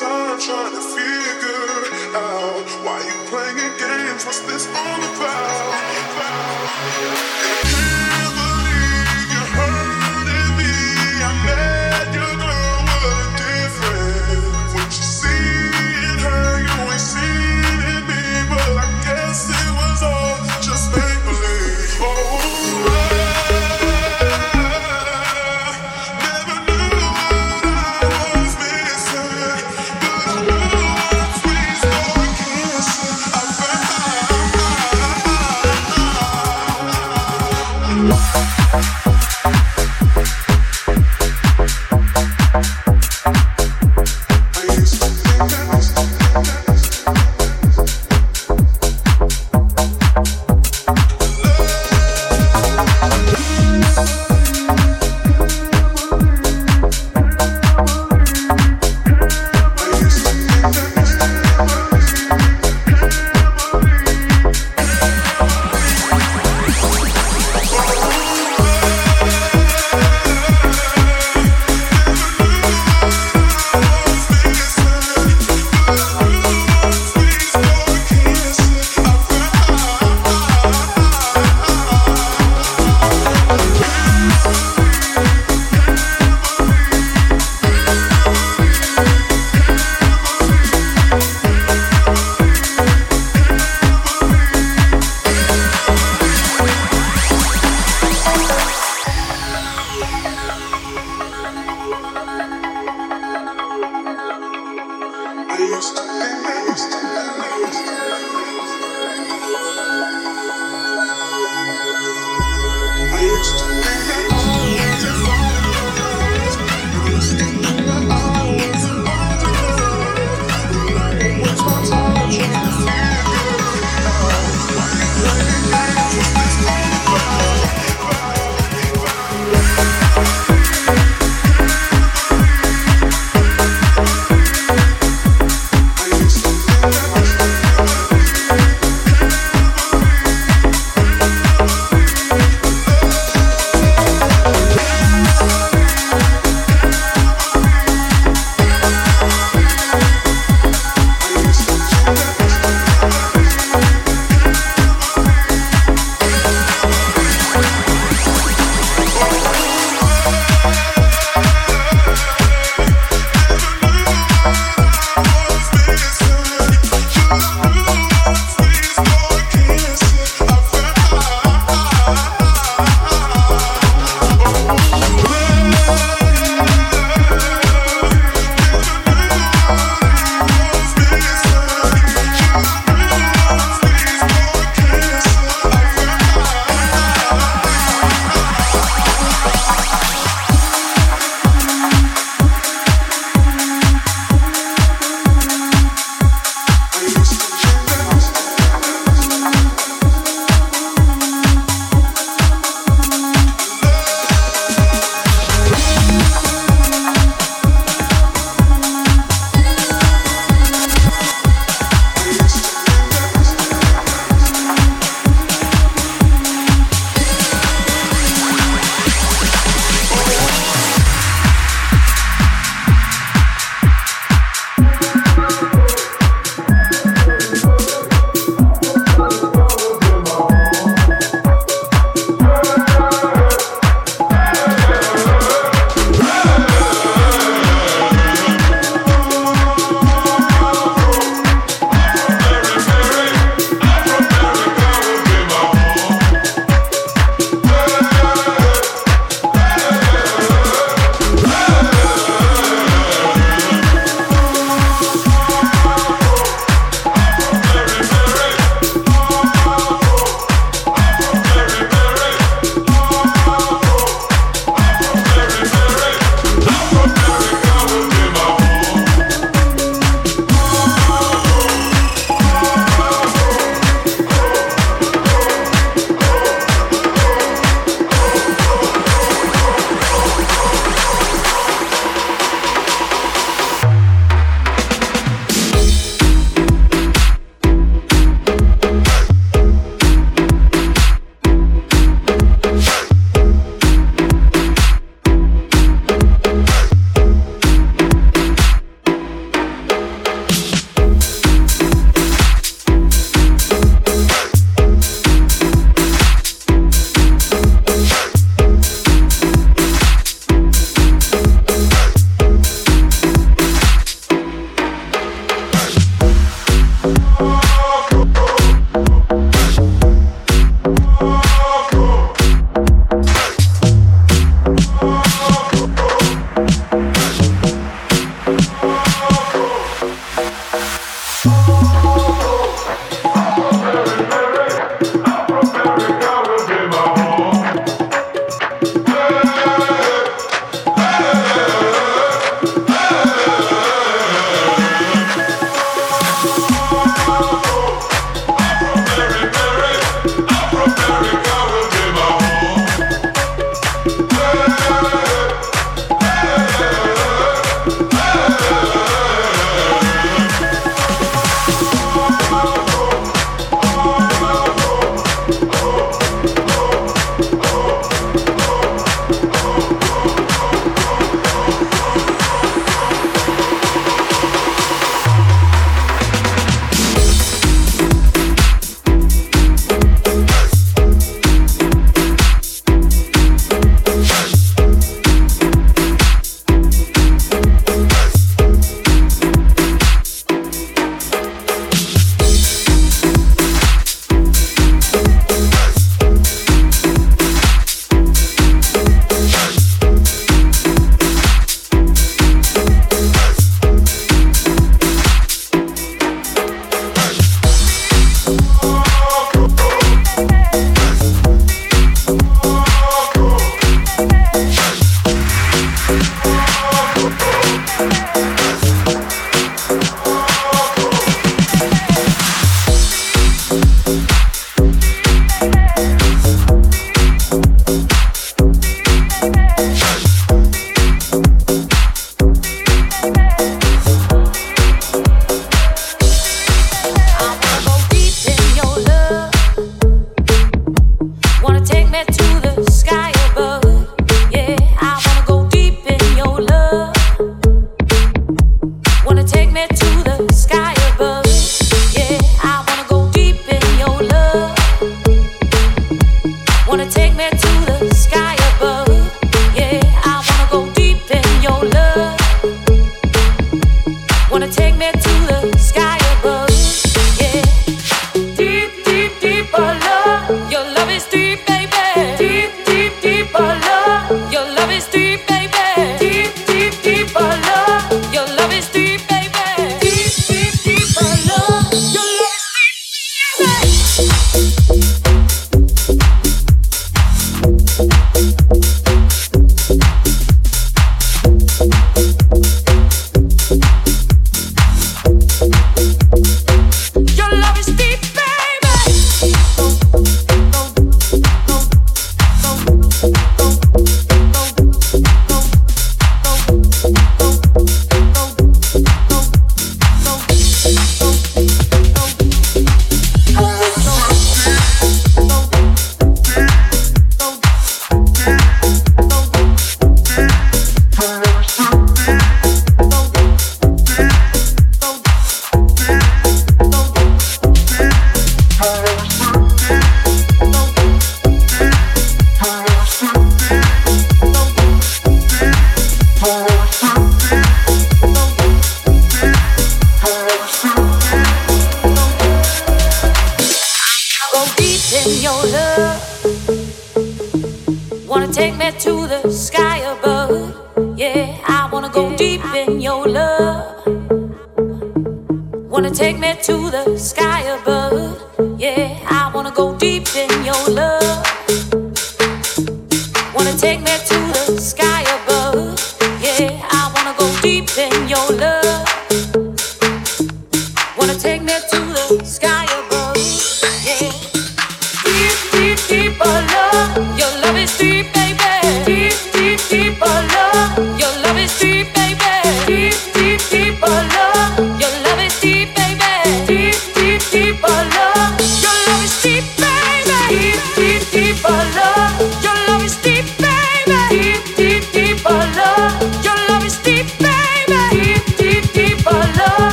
time trying to figure out why you playing games. What's this all about?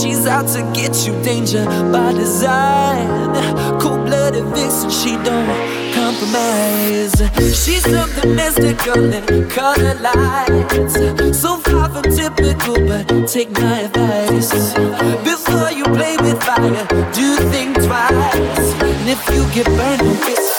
She's out to get you, danger by design. Cold blooded vixen, she don't compromise. She's something mystical in color lights. So far from typical, but take my advice. Before you play with fire, do think twice. And if you get burned, it's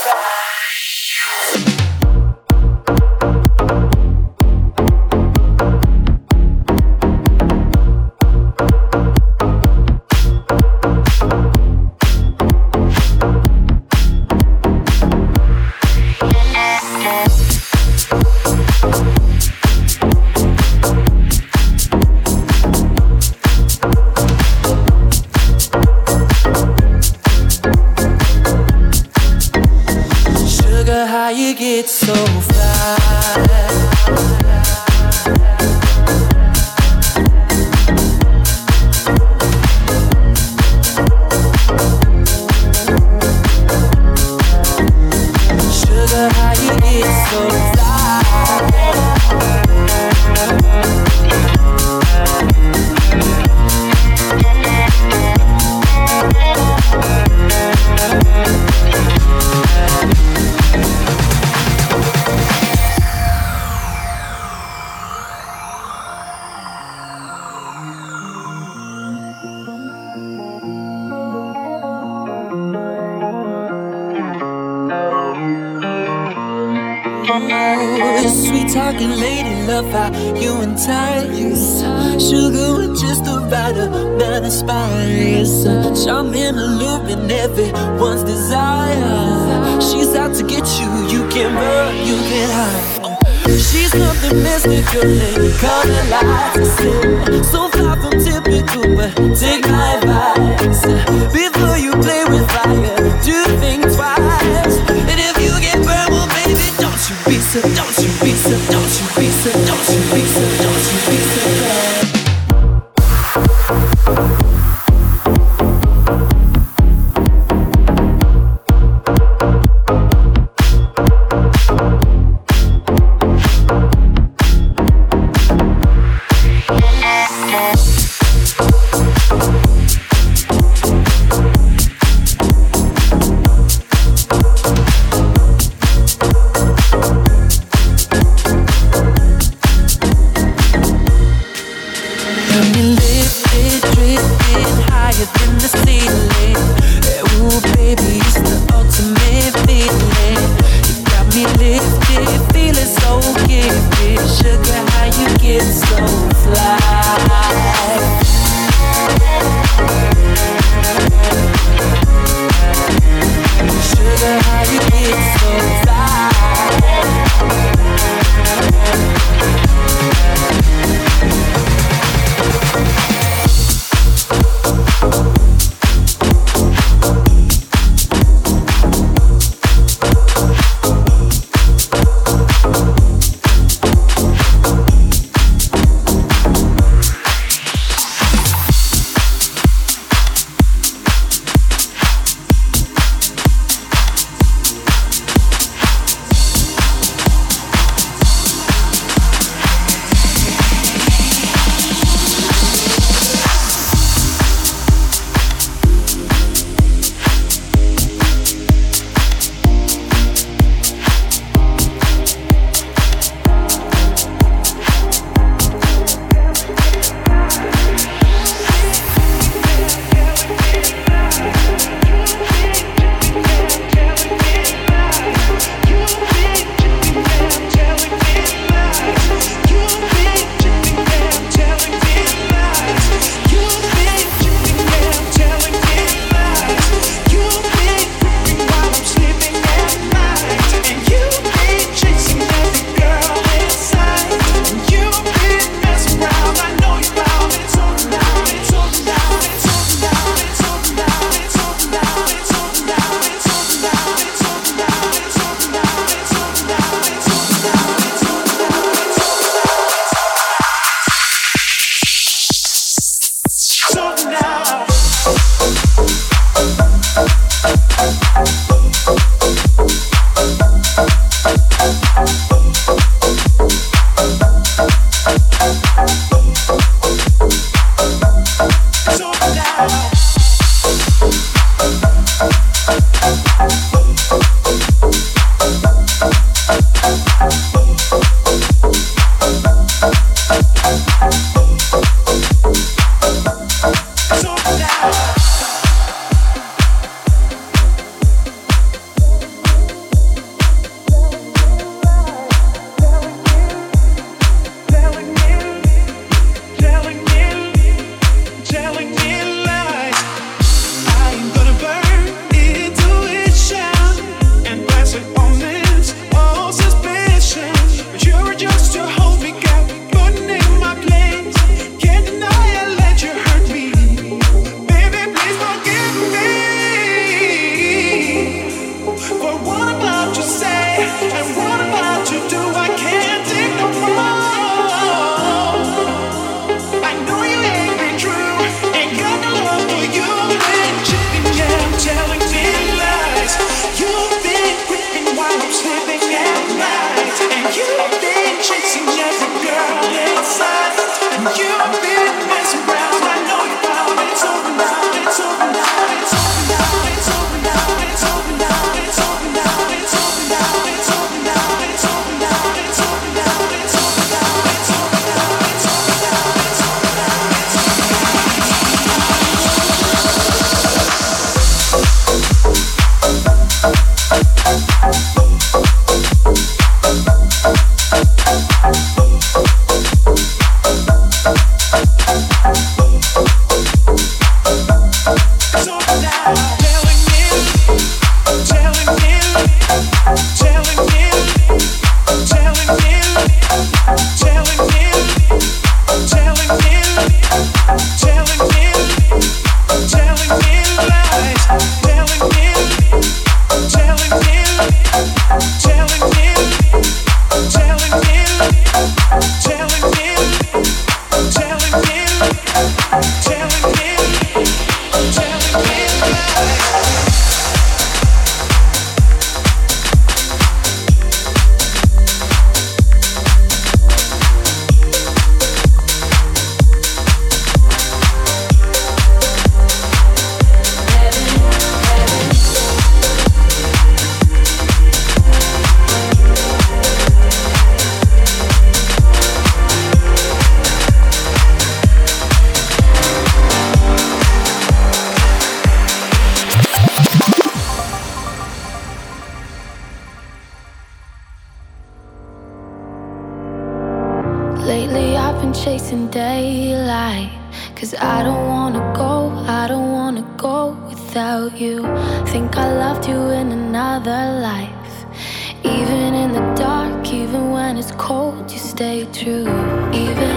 true. Even,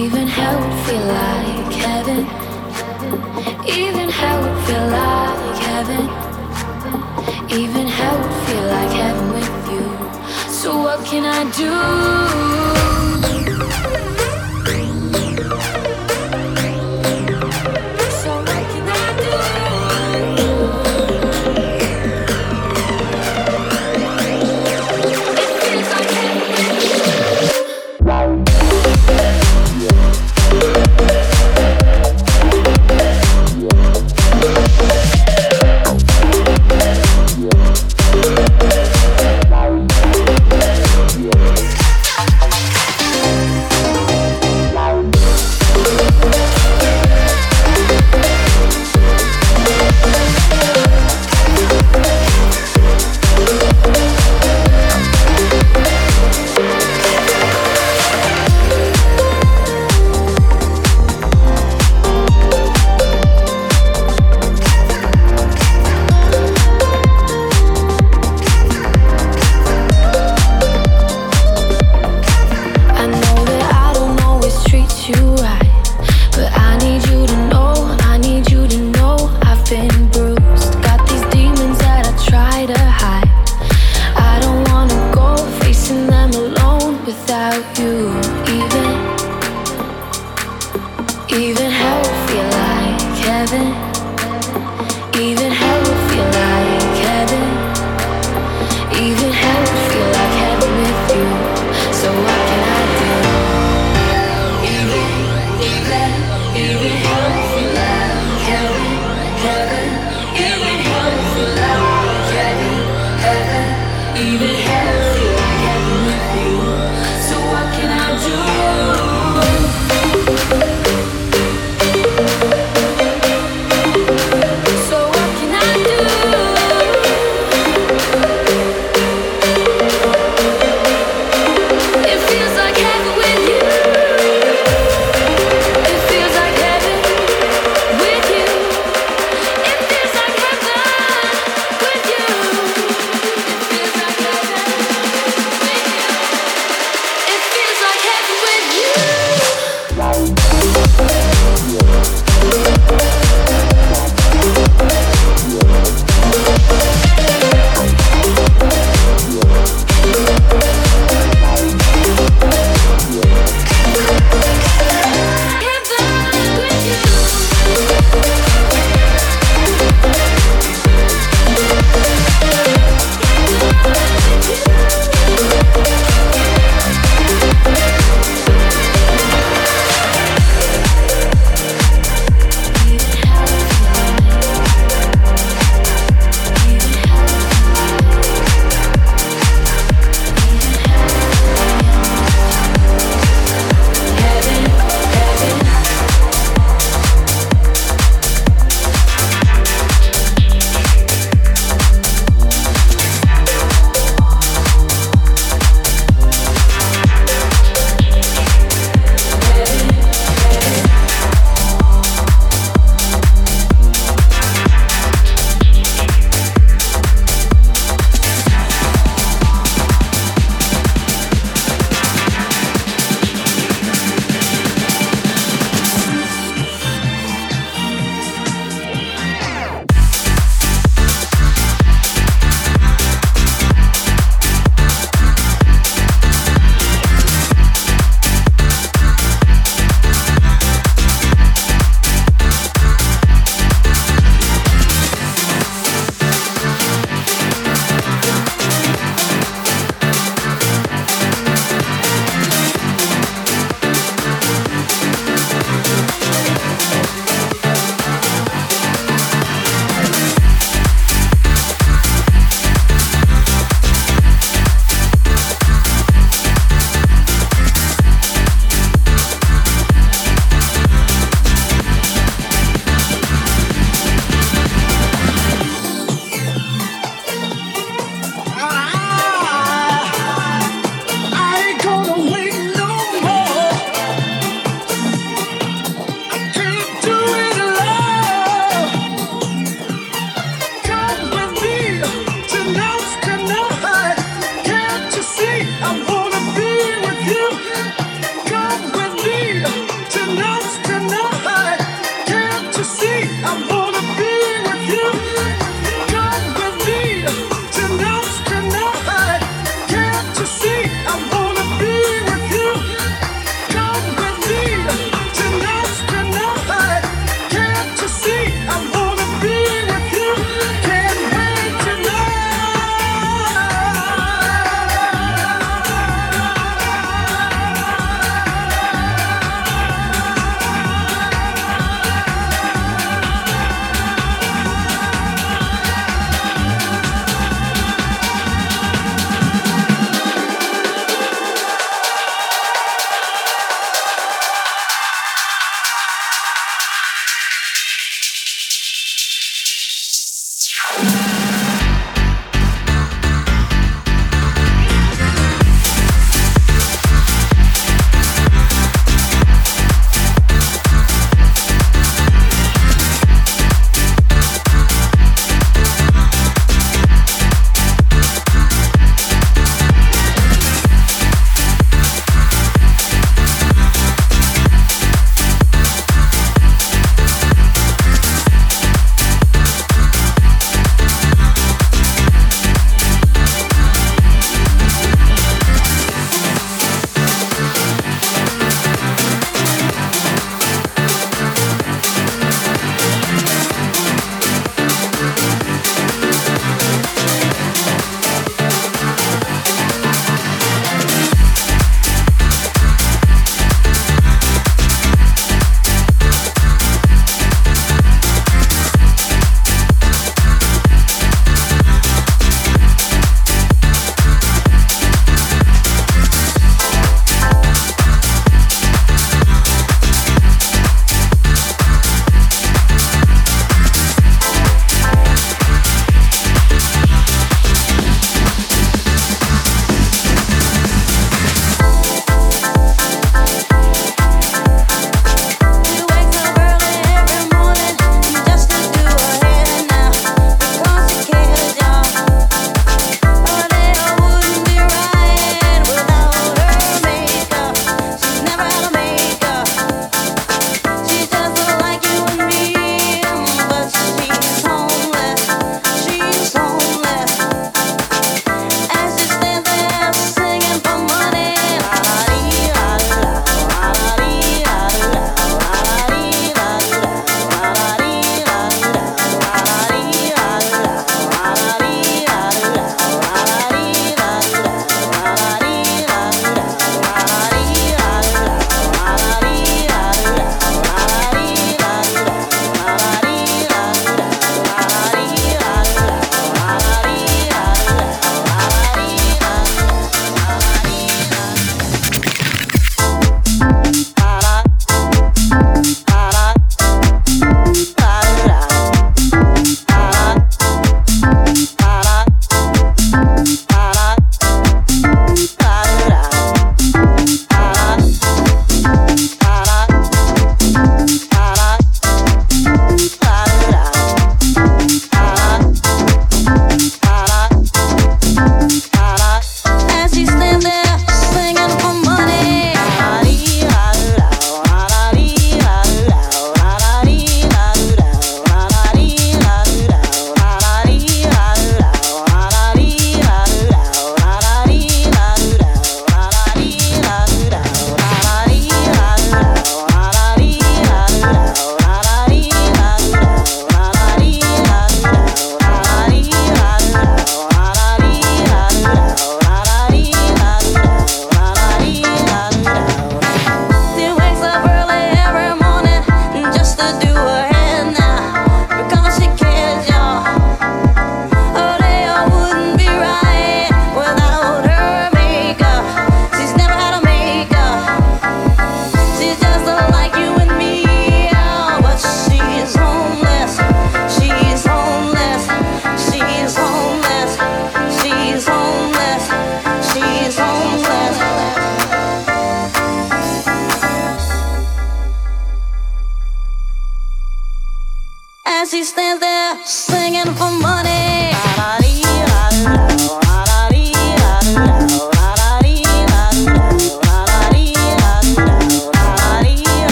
even hell would feel like heaven. Even hell would feel like heaven. Even hell would feel like heaven with you. So what can I do?